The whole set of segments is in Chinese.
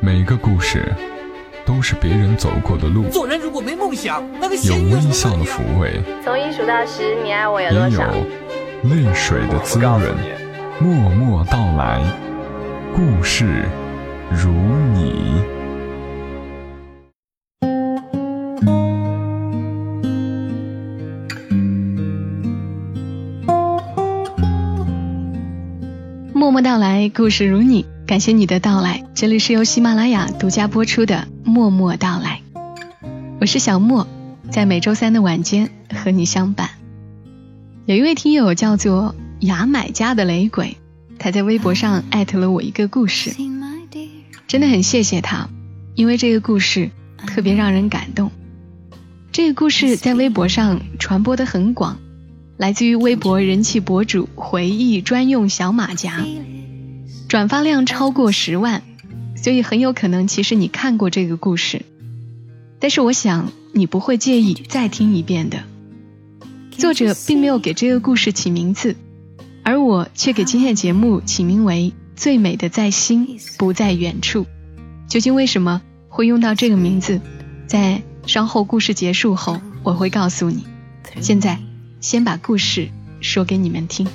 每个故事都是别人走过的路，做人如果没梦想，那个有微笑的抚慰，从一数到十，你爱我有也有多少？泪水的滋润。默默到来，故事如你。默默到来，故事如你，感谢你的到来。这里是由喜马拉雅独家播出的《默默到来》，我是小莫，在每周三的晚间和你相伴。有一位听友叫做牙买加的雷鬼，他在微博上艾特了我一个故事，真的很谢谢他，因为这个故事特别让人感动。这个故事在微博上传播的很广，来自于微博人气博主回忆专用小马甲，转发量超过十万，所以很有可能其实你看过这个故事，但是我想你不会介意再听一遍的。作者并没有给这个故事起名字，而我却给今天的节目起名为《最美的在心不在远处》。究竟为什么会用到这个名字？在稍后故事结束后，我会告诉你。现在，先把故事说给你们听。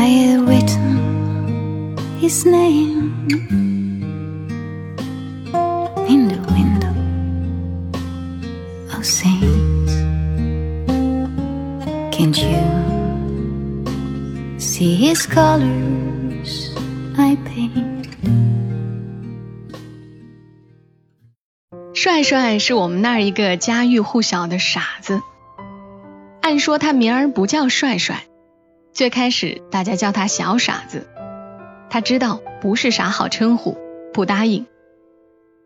I had written his name in the window of Saints. Can't you see his colors I paint? 帅帅是我们那儿一个家喻户晓的傻子。按说他名儿不叫帅帅，最开始大家叫他小傻子。他知道不是啥好称呼，不答应。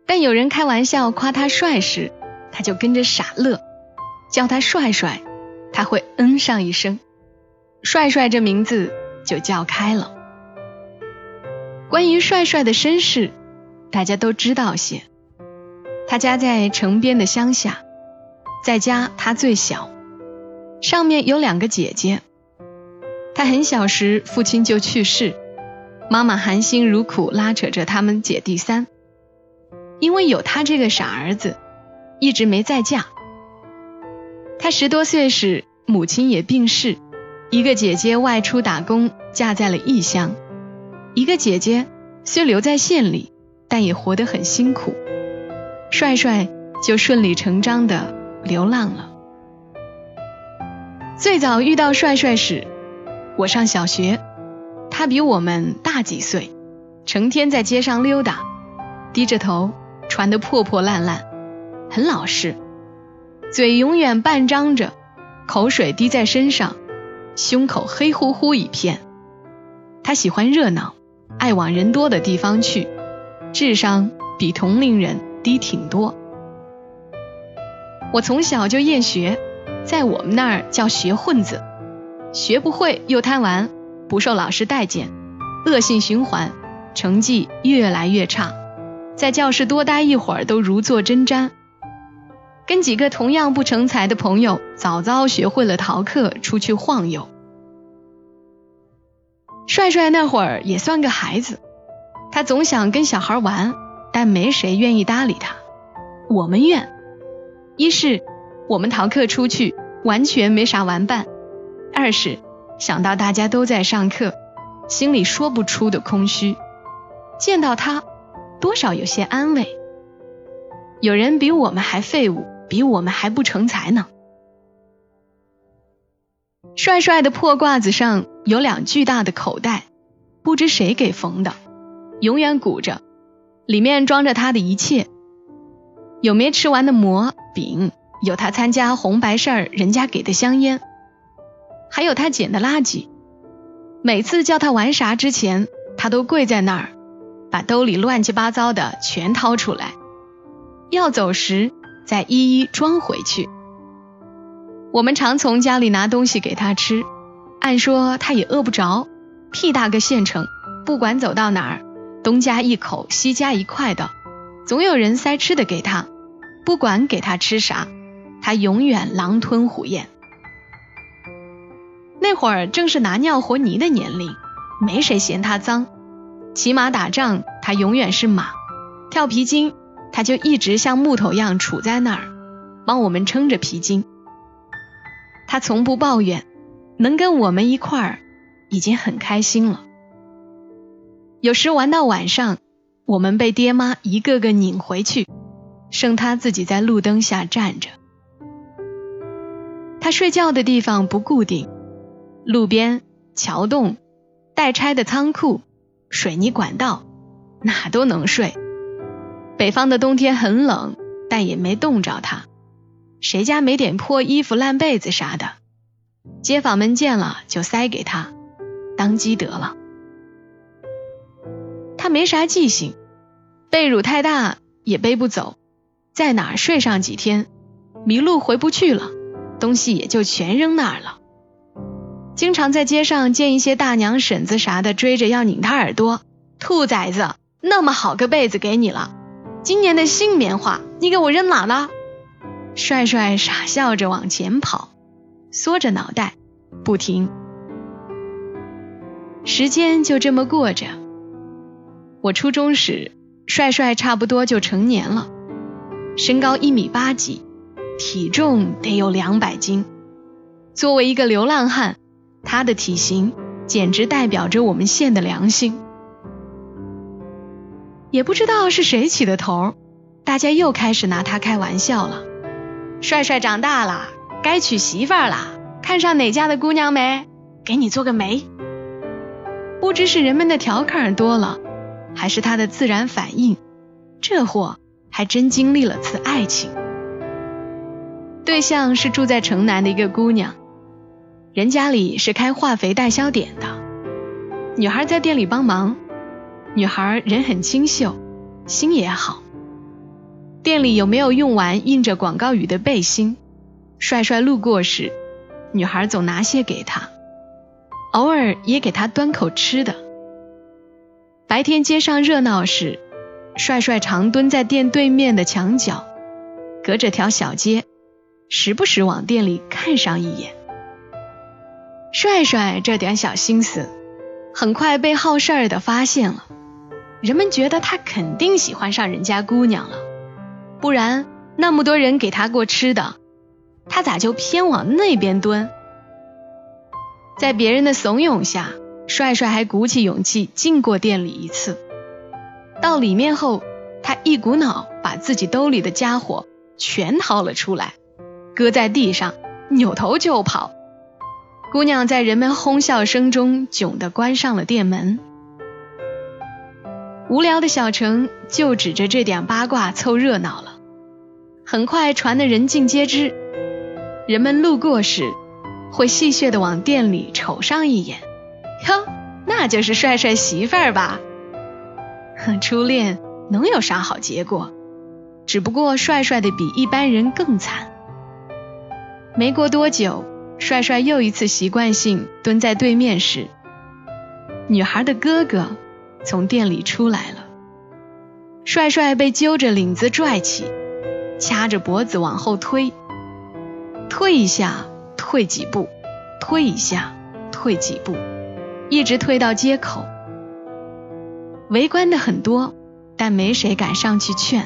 但有人开玩笑夸他帅时，他就跟着傻乐；叫他帅帅，他会嗯上一声。帅帅这名字就叫开了。关于帅帅的身世，大家都知道些。他家在城边的乡下，在家他最小，上面有两个姐姐。他很小时父亲就去世，妈妈含辛茹苦拉扯着他们姐弟三，因为有他这个傻儿子，一直没再嫁。他十多岁时，母亲也病逝，一个姐姐外出打工，嫁在了异乡，一个姐姐虽留在县里，但也活得很辛苦。帅帅就顺理成章的流浪了。最早遇到帅帅时，我上小学，他比我们大几岁，成天在街上溜达，低着头，穿得破破烂烂，很老实，嘴永远半张着，口水滴在身上，胸口黑乎乎一片。他喜欢热闹，爱往人多的地方去，智商比同龄人低挺多。我从小就厌学，在我们那儿叫学混子，学不会又贪玩，不受老师待见，恶性循环，成绩越来越差，在教室多待一会儿都如坐针毡。跟几个同样不成才的朋友，早早学会了逃课，出去晃悠。帅帅那会儿也算个孩子，他总想跟小孩玩，但没谁愿意搭理他。我们愿，一是我们逃课出去，完全没啥玩伴；二是想到大家都在上课，心里说不出的空虚。见到他，多少有些安慰。有人比我们还废物，比我们还不成才呢。帅帅的破褂子上有两巨大的口袋，不知谁给缝的，永远鼓着，里面装着他的一切。有没吃完的馍饼，有他参加红白事儿人家给的香烟，还有他捡的垃圾。每次叫他玩啥之前，他都跪在那儿，把兜里乱七八糟的全掏出来，要走时再一一装回去。我们常从家里拿东西给他吃，按说他也饿不着，屁大个县城，不管走到哪儿，东家一口西家一块的，总有人塞吃的给他，不管给他吃啥，他永远狼吞虎咽。那会儿正是拿尿和泥的年龄，没谁嫌他脏，骑马打仗，他永远是马；跳皮筋，他就一直像木头一样杵在那儿，帮我们撑着皮筋。他从不抱怨，能跟我们一块儿，已经很开心了。有时玩到晚上，我们被爹妈一个个拧回去，剩他自己在路灯下站着。他睡觉的地方不固定，路边、桥洞、待拆的仓库。水泥管道哪都能睡。北方的冬天很冷，但也没冻着他。谁家没点破衣服、烂被子啥的，街坊们见了就塞给他，当积德了。他没啥记性，被褥太大也背不走，在哪儿睡上几天，迷路回不去了，东西也就全扔那儿了。经常在街上见一些大娘、婶子啥的追着要拧他耳朵，兔崽子，那么好个被子给你了，今年的新棉花你给我扔哪了？帅帅傻笑着往前跑，缩着脑袋不停。时间就这么过着。我初中时，帅帅差不多就成年了，身高一米八几，体重得有两百斤。作为一个流浪汉。他的体型简直代表着我们县的良心。也不知道是谁起的头，大家又开始拿他开玩笑了。帅帅长大了，该娶媳妇儿了，看上哪家的姑娘没？给你做个媒。不知是人们的调侃多了，还是他的自然反应，这货还真经历了次爱情。对象是住在城南的一个姑娘。人家里是开化肥代销点的，女孩在店里帮忙。女孩人很清秀，心也好。店里有没有用完印着广告语的背心？帅帅路过时，女孩总拿些给他，偶尔也给他端口吃的。白天街上热闹时，帅帅常蹲在店对面的墙角，隔着条小街，时不时往店里看上一眼。帅帅这点小心思，很快被好事儿的发现了。人们觉得他肯定喜欢上人家姑娘了，不然那么多人给他过吃的，他咋就偏往那边蹲？在别人的怂恿下，帅帅还鼓起勇气进过店里一次。到里面后，他一股脑把自己兜里的家伙全掏了出来，搁在地上，扭头就跑。姑娘在人们哄笑声中窘地关上了店门。无聊的小城就指着这点八卦凑热闹了，很快传得人尽皆知。人们路过时，会戏谑地往店里瞅上一眼，哟，那就是帅帅媳妇儿吧？初恋能有啥好结果？只不过帅帅的比一般人更惨。没过多久。帅帅又一次习惯性蹲在对面时，女孩的哥哥从店里出来了。帅帅被揪着领子拽起，掐着脖子往后推，退一下，退几步，退一下，退几步，一直退到街口。围观的很多，但没谁敢上去劝。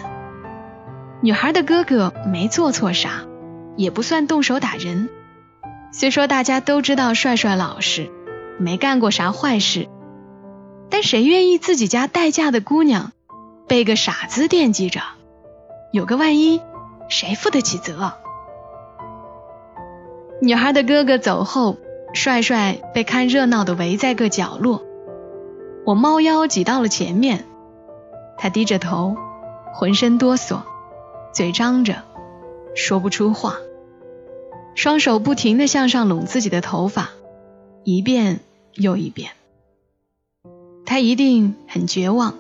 女孩的哥哥没做错啥，也不算动手打人。虽说大家都知道帅帅老实，没干过啥坏事，但谁愿意自己家待嫁的姑娘被个傻子惦记着？有个万一，谁负得起责？女孩的哥哥走后，帅帅被看热闹的围在个角落。我猫腰挤到了前面，他低着头，浑身哆嗦，嘴张着，说不出话。双手不停地向上拢自己的头发，一遍又一遍。他一定很绝望，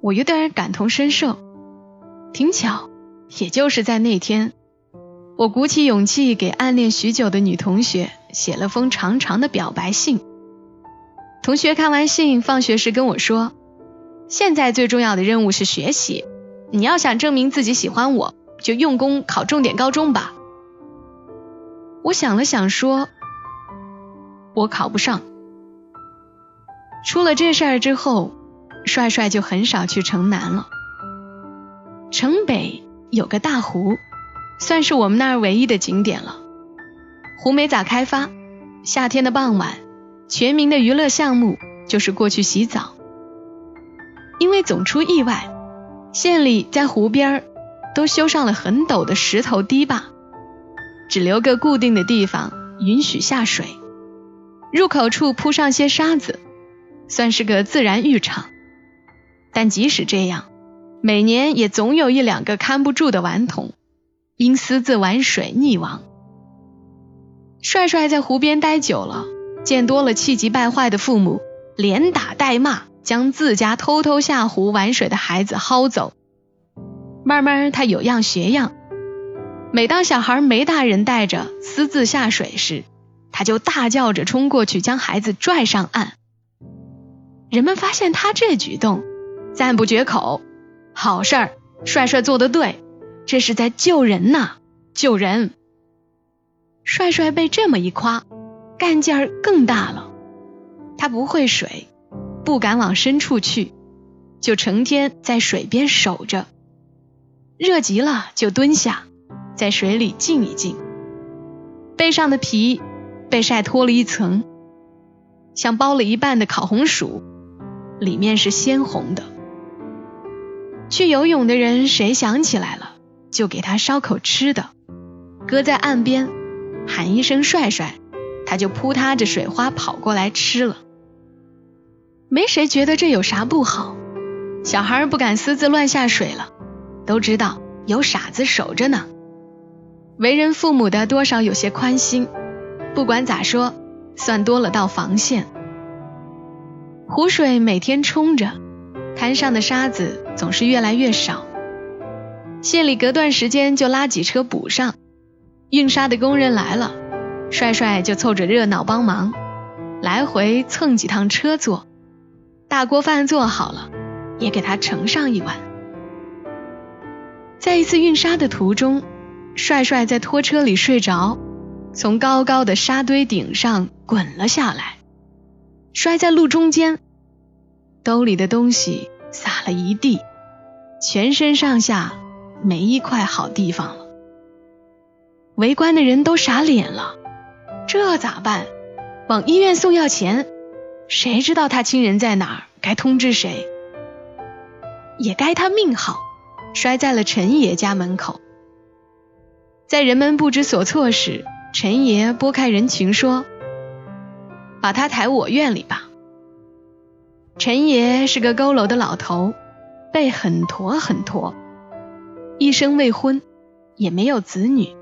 我有点感同身受。挺巧，也就是在那天，我鼓起勇气给暗恋许久的女同学写了封长长的表白信。同学看完信，放学时跟我说：“现在最重要的任务是学习，你要想证明自己喜欢我，就用功考重点高中吧。”我想了想，说：“我考不上。”出了这事儿之后，帅帅就很少去城南了。城北有个大湖，算是我们那儿唯一的景点了。湖没咋开发，夏天的傍晚，全民的娱乐项目就是过去洗澡。因为总出意外，县里在湖边都修上了很陡的石头堤坝，只留个固定的地方允许下水，入口处铺上些沙子，算是个自然浴场。但即使这样，每年也总有一两个看不住的顽童，因私自玩水溺亡。帅帅在湖边待久了，见多了气急败坏的父母，连打带骂。将自家偷偷下湖玩水的孩子薅走，慢慢他有样学样。每当小孩没大人带着私自下水时，他就大叫着冲过去将孩子拽上岸。人们发现他这举动，赞不绝口：“好事儿，帅帅做的对，这是在救人呐，救人！”帅帅被这么一夸，干劲儿更大了。他不会水。不敢往深处去，就成天在水边守着。热极了就蹲下，在水里静一静。背上的皮被晒脱了一层，像剥了一半的烤红薯，里面是鲜红的。去游泳的人谁想起来了，就给他烧口吃的，搁在岸边，喊一声“帅帅”，他就扑踏着水花跑过来吃了。没谁觉得这有啥不好，小孩不敢私自乱下水了，都知道有傻子守着呢。为人父母的多少有些宽心，不管咋说，算多了道防线。湖水每天冲着，滩上的沙子总是越来越少，县里隔段时间就拉几车补上。运沙的工人来了，帅帅就凑着热闹帮忙，来回蹭几趟车坐。大锅饭做好了，也给他盛上一碗。在一次运沙的途中，帅帅在拖车里睡着，从高高的沙堆顶上滚了下来，摔在路中间，兜里的东西洒了一地，全身上下没一块好地方了。围观的人都傻脸了，这咋办？往医院送药钱。谁知道他亲人在哪儿？该通知谁？也该他命好，摔在了陈爷家门口。在人们不知所措时，陈爷拨开人群说：“把他抬我院里吧。”陈爷是个佝偻的老头，背很驼很驼，一生未婚，也没有子女。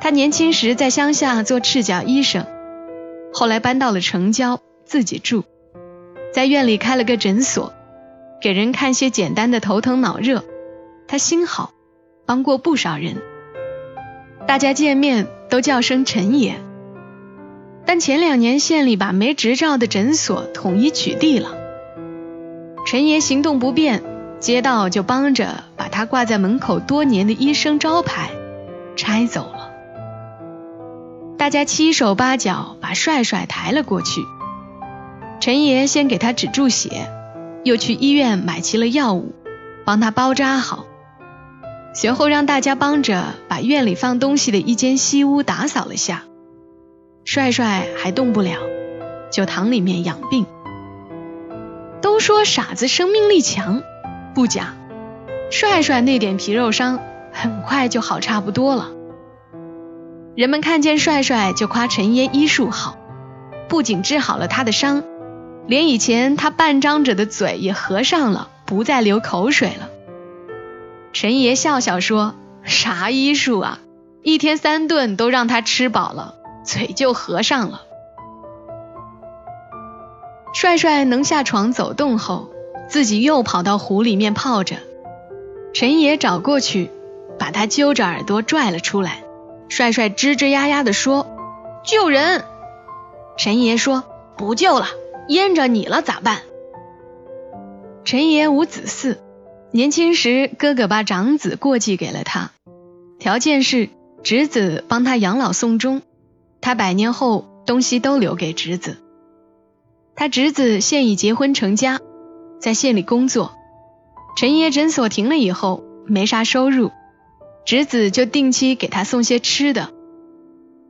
他年轻时在乡下做赤脚医生，后来搬到了城郊。自己住在院里开了个诊所，给人看些简单的头疼脑热。他心好，帮过不少人，大家见面都叫声陈爷。但前两年县里把没执照的诊所统一取缔了，陈爷行动不便，街道就帮着把他挂在门口多年的医生招牌拆走了。大家七手八脚把帅帅抬了过去。陈爷先给他止住血，又去医院买齐了药物，帮他包扎好。随后让大家帮着把院里放东西的一间西屋打扫了下。帅帅还动不了，就躺里面养病。都说傻子生命力强，不假。帅帅那点皮肉伤很快就好差不多了。人们看见帅帅就夸陈爷医术好，不仅治好了他的伤。连以前他半张着的嘴也合上了，不再流口水了。陈爷笑笑说：“啥医术啊？一天三顿都让他吃饱了，嘴就合上了。”帅帅能下床走动后，自己又跑到湖里面泡着。陈爷找过去，把他揪着耳朵拽了出来。帅帅吱吱呀呀的说：“救人！”陈爷说：“不救了。”淹着你了咋办？陈爷无子嗣，年轻时哥哥把长子过继给了他，条件是侄子帮他养老送终，他百年后东西都留给侄子。他侄子现已结婚成家，在县里工作。陈爷诊所停了以后，没啥收入，侄子就定期给他送些吃的。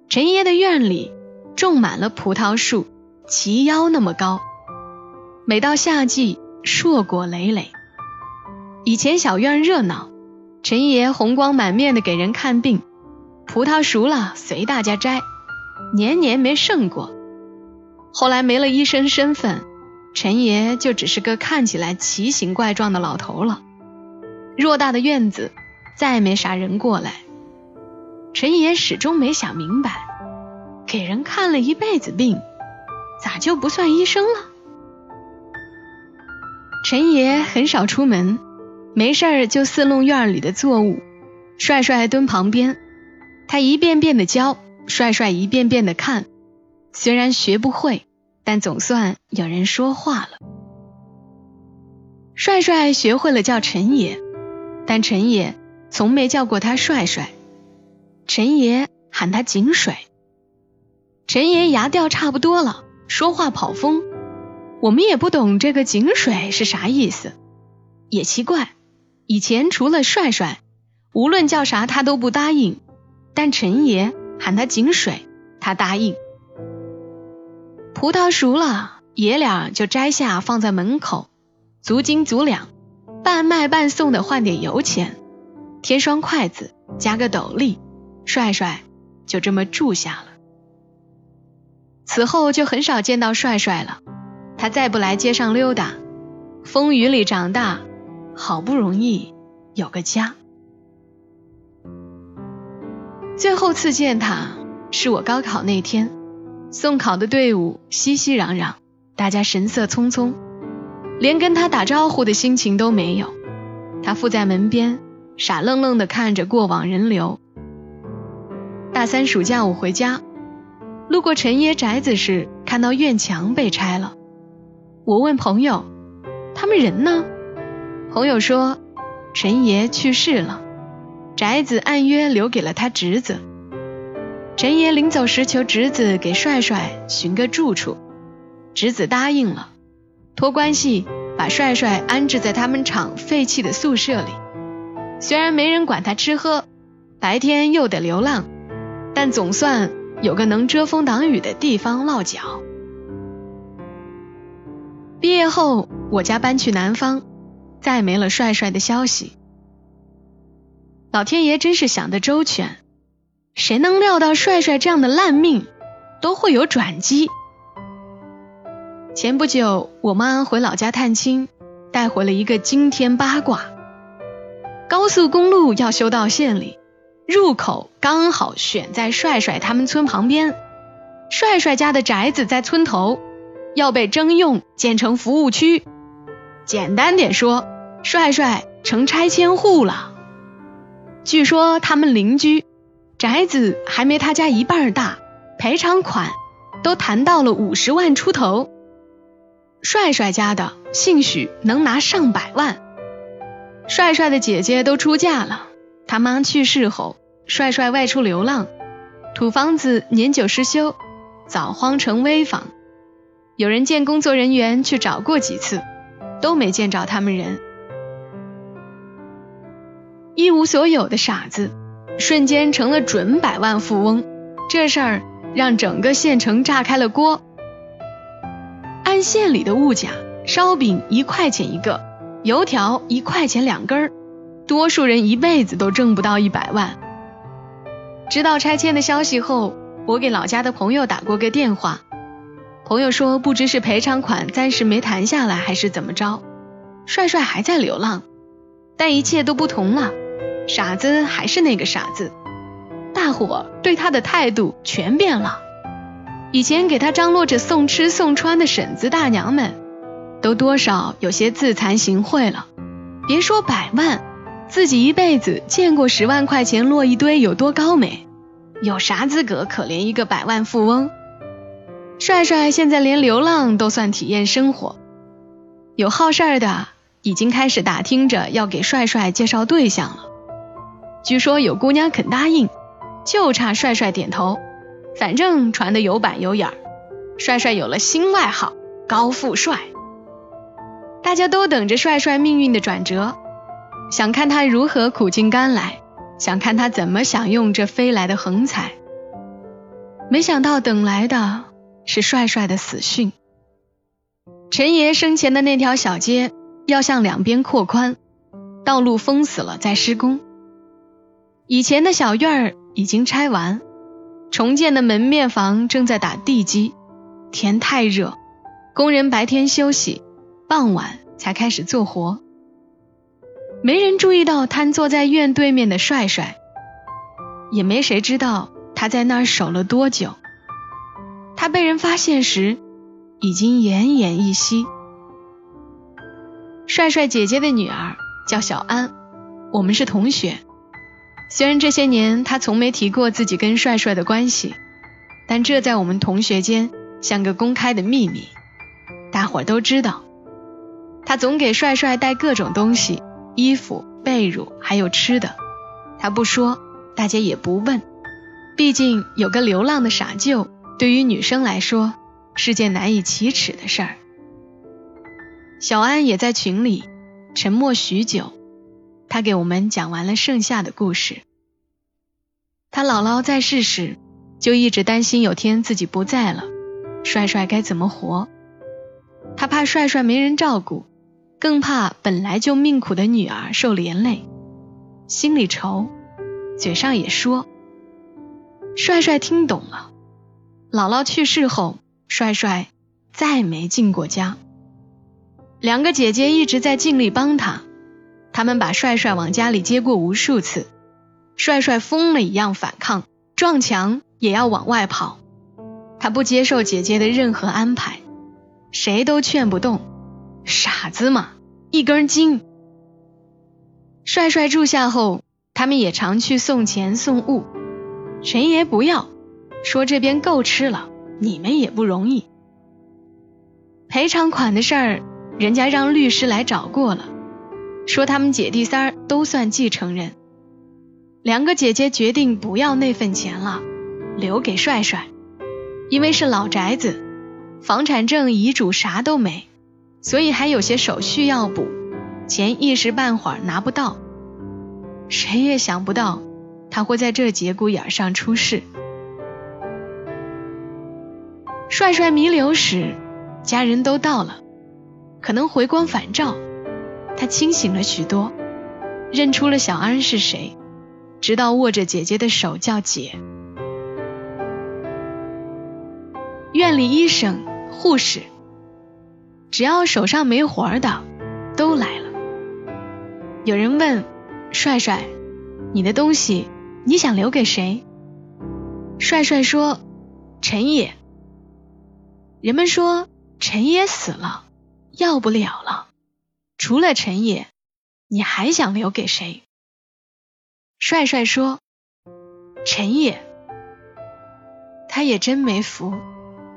陈爷的院里种满了葡萄树，齐腰那么高，每到夏季，硕果累累。以前小院热闹，陈爷红光满面的给人看病，葡萄熟了随大家摘，年年没剩过。后来没了医生身份。陈爷就只是个看起来奇形怪状的老头了，偌大的院子再没啥人过来。陈爷始终没想明白，给人看了一辈子病，咋就不算医生了？陈爷很少出门，没事儿就伺弄院里的作物。帅帅蹲旁边，他一遍遍的教，帅帅一遍遍的看，虽然学不会。但总算有人说话了。帅帅学会了叫陈爷，但陈爷从没叫过他帅帅。陈爷喊他井水。陈爷牙掉差不多了，说话跑风。我们也不懂这个井水是啥意思，也奇怪。以前除了帅帅，无论叫啥他都不答应，但陈爷喊他井水，他答应。葡萄熟了，爷俩就摘下放在门口，足斤足两，半卖半送的换点油钱，添双筷子，加个斗笠，帅帅就这么住下了。此后就很少见到帅帅了，他再不来街上溜达，风雨里长大，好不容易有个家。最后次见他是我高考那天。送考的队伍熙熙攘攘，大家神色匆匆，连跟他打招呼的心情都没有。他附在门边，傻愣愣地看着过往人流。大三暑假我回家，路过陈爷宅子时，看到院墙被拆了。我问朋友：“他们人呢？”朋友说：“陈爷去世了，宅子按约留给了他侄子。”陈爷临走时求侄子给帅帅寻个住处，侄子答应了，托关系把帅帅安置在他们厂废弃的宿舍里。虽然没人管他吃喝，白天又得流浪，但总算有个能遮风挡雨的地方落脚。毕业后，我家搬去南方，再没了帅帅的消息。老天爷真是想得周全。谁能料到帅帅这样的烂命都会有转机？前不久，我妈回老家探亲，带回了一个惊天八卦：高速公路要修到县里，入口刚好选在帅帅他们村旁边，帅帅家的宅子在村头，要被征用建成服务区。简单点说，帅帅成拆迁户了。据说他们邻居。宅子还没他家一半大，赔偿款都谈到了五十万出头。帅帅家的兴许能拿上百万。帅帅的姐姐都出嫁了，他妈去世后，帅帅外出流浪，土房子年久失修，早荒成危房。有人见工作人员去找过几次，都没见着他们人。一无所有的傻子。瞬间成了准百万富翁，这事儿让整个县城炸开了锅。按县里的物价，烧饼一块钱一个，油条一块钱两根儿，多数人一辈子都挣不到一百万。知道拆迁的消息后，我给老家的朋友打过个电话，朋友说不知是赔偿款暂时没谈下来，还是怎么着，帅帅还在流浪，但一切都不同了。傻子还是那个傻子，大伙对他的态度全变了。以前给他张罗着送吃送穿的婶子大娘们，都多少有些自惭形秽了。别说百万，自己一辈子见过十万块钱落一堆有多高没？有啥资格可怜一个百万富翁？帅帅现在连流浪都算体验生活，有好事的已经开始打听着要给帅帅介绍对象了。据说有姑娘肯答应，就差帅帅点头。反正传的有板有眼儿，帅帅有了新外号高富帅。大家都等着帅帅命运的转折，想看他如何苦尽甘来，想看他怎么享用这飞来的横财。没想到等来的是帅帅的死讯。陈爷生前的那条小街要向两边扩宽，道路封死了，在施工。以前的小院儿已经拆完，重建的门面房正在打地基。天太热，工人白天休息，傍晚才开始做活。没人注意到瘫坐在院对面的帅帅，也没谁知道他在那儿守了多久。他被人发现时。已经奄奄一息。帅帅姐姐的女儿叫小安，我们是同学。虽然这些年她从没提过自己跟帅帅的关系，但这在我们同学间像个公开的秘密，大伙儿都知道。她总给帅帅带各种东西，衣服、被褥，还有吃的。她不说，大家也不问。毕竟有个流浪的傻舅，对于女生来说。是件难以启齿的事儿。小安也在群里沉默许久，他给我们讲完了剩下的故事。他姥姥在世时就一直担心有天自己不在了，帅帅该怎么活？他怕帅帅没人照顾，更怕本来就命苦的女儿受连累，心里愁，嘴上也说。帅帅听懂了，姥姥去世后。帅帅再没进过家，两个姐姐一直在尽力帮他，他们把帅帅往家里接过无数次，帅帅疯了一样反抗，撞墙也要往外跑，他不接受姐姐的任何安排，谁都劝不动，傻子嘛，一根筋。帅帅住下后，他们也常去送钱送物，谁也不要，说这边够吃了。你们也不容易，赔偿款的事儿，人家让律师来找过了，说他们姐弟三儿都算继承人。两个姐姐决定不要那份钱了，留给帅帅，因为是老宅子，房产证、遗嘱啥都没，所以还有些手续要补，钱一时半会儿拿不到。谁也想不到他会在这节骨眼上出事。帅帅弥留时，家人都到了，可能回光返照，他清醒了许多，认出了小安是谁，直到握着姐姐的手叫姐。院里医生、护士，只要手上没活的，都来了。有人问帅帅：“你的东西你想留给谁？”帅帅说：“陈也。”人们说陈也死了，要不了了。除了陈也，你还想留给谁？帅帅说：“陈也。”他也真没福，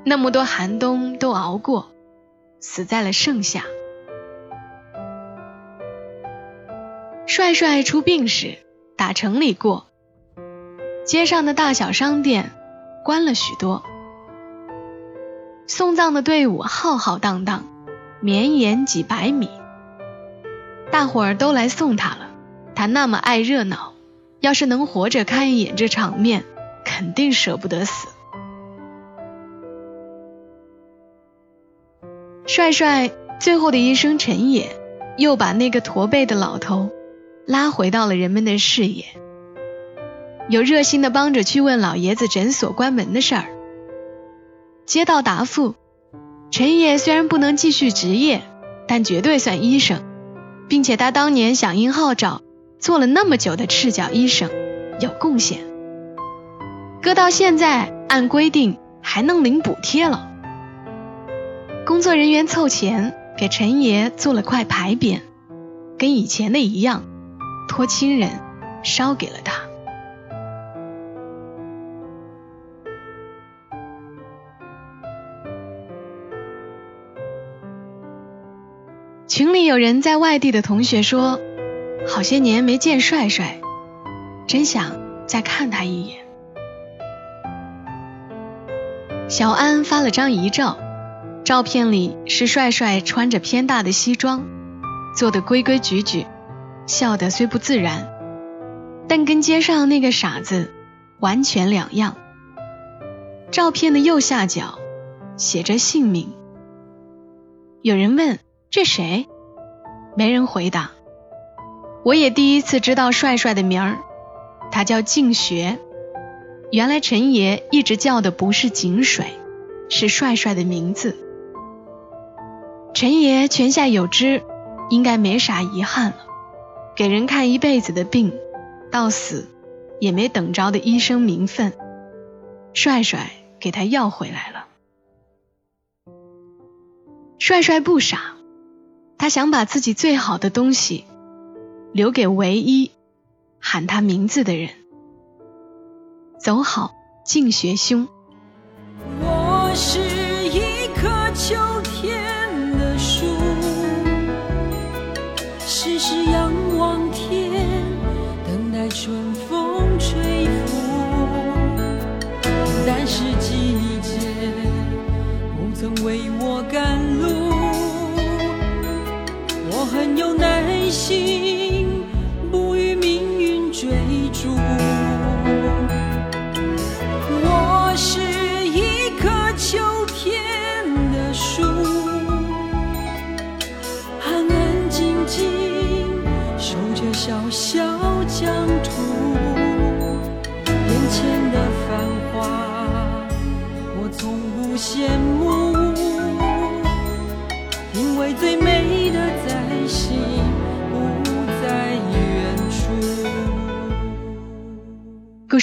那么多寒冬都熬过，死在了盛夏。帅帅出殡时，打城里过，街上的大小商店关了许多。送葬的队伍浩浩荡荡，绵延几百米，大伙儿都来送他了。他那么爱热闹，要是能活着看一眼这场面，肯定舍不得死。帅帅最后的一声陈也，又把那个驼背的老头拉回到了人们的视野，有热心的帮着去问老爷子诊所关门的事儿。接到答复，陈爷虽然不能继续执业，但绝对算医生，并且他当年响应号召，做了那么久的赤脚医生，有贡献。搁到现在，按规定还能领补贴了。工作人员凑钱给陈爷做了块牌匾，跟以前的一样，托亲人烧给了他。群里有人在外地的同学说，好些年没见帅帅，真想再看他一眼。小安发了张遗照，照片里是帅帅穿着偏大的西装，做的规规矩矩，笑得虽不自然，但跟街上那个傻子完全两样。照片的右下角写着姓名。有人问这谁？没人回答。我也第一次知道帅帅的名儿，他叫静学。原来陈爷一直叫的不是井水，是帅帅的名字。陈爷泉下有知，应该没啥遗憾了。给人看一辈子的病，到死也没等着的医生名分，帅帅给他要回来了。帅帅不傻，他想把自己最好的东西留给唯一喊他名字的人。走好，静学兄。我是一颗秋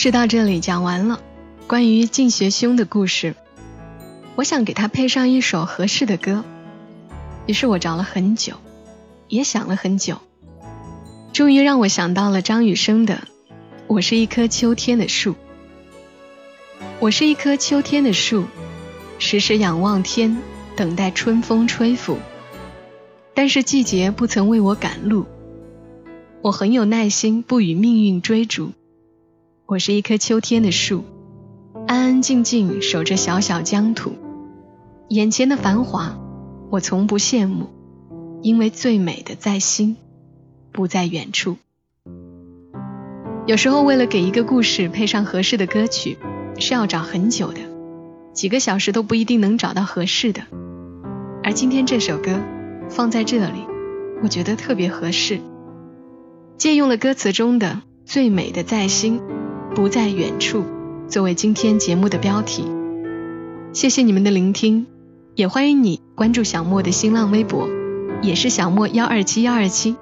事到这里讲完了。关于静学兄的故事，我想给他配上一首合适的歌。于是我找了很久，也想了很久，终于让我想到了张雨生的《我是一棵秋天的树》。我是一棵秋天的树，时时仰望天，等待春风吹拂。但是季节不曾为我赶路，我很有耐心，不与命运追逐。我是一棵秋天的树。安安静静守着小小疆土，眼前的繁华，我从不羡慕，因为最美的在心，不在远处。有时候为了给一个故事配上合适的歌曲，是要找很久的，几个小时都不一定能找到合适的。而今天这首歌放在这里，我觉得特别合适，借用了歌词中的“最美的在心，不在远处”。作为今天节目的标题，谢谢你们的聆听，也欢迎你关注小莫的新浪微博，也是小莫幺二七幺二七。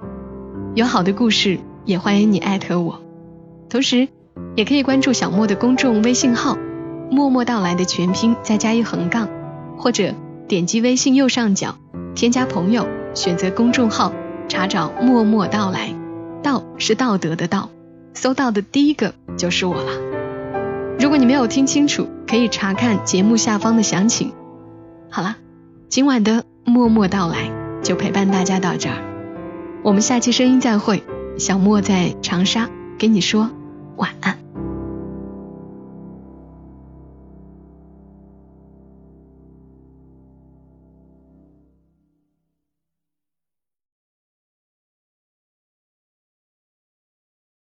有好的故事，也欢迎你艾特我，同时也可以关注小莫的公众微信号“默默到来”的全拼再加一横杠，或者点击微信右上角添加朋友，选择公众号查找“默默到来”，道是道德的道，搜到的第一个就是我了。如果你没有听清楚，可以查看节目下方的详情。好了，今晚的默默到来就陪伴大家到这儿，我们下期声音再会。小莫在长沙给你说晚安。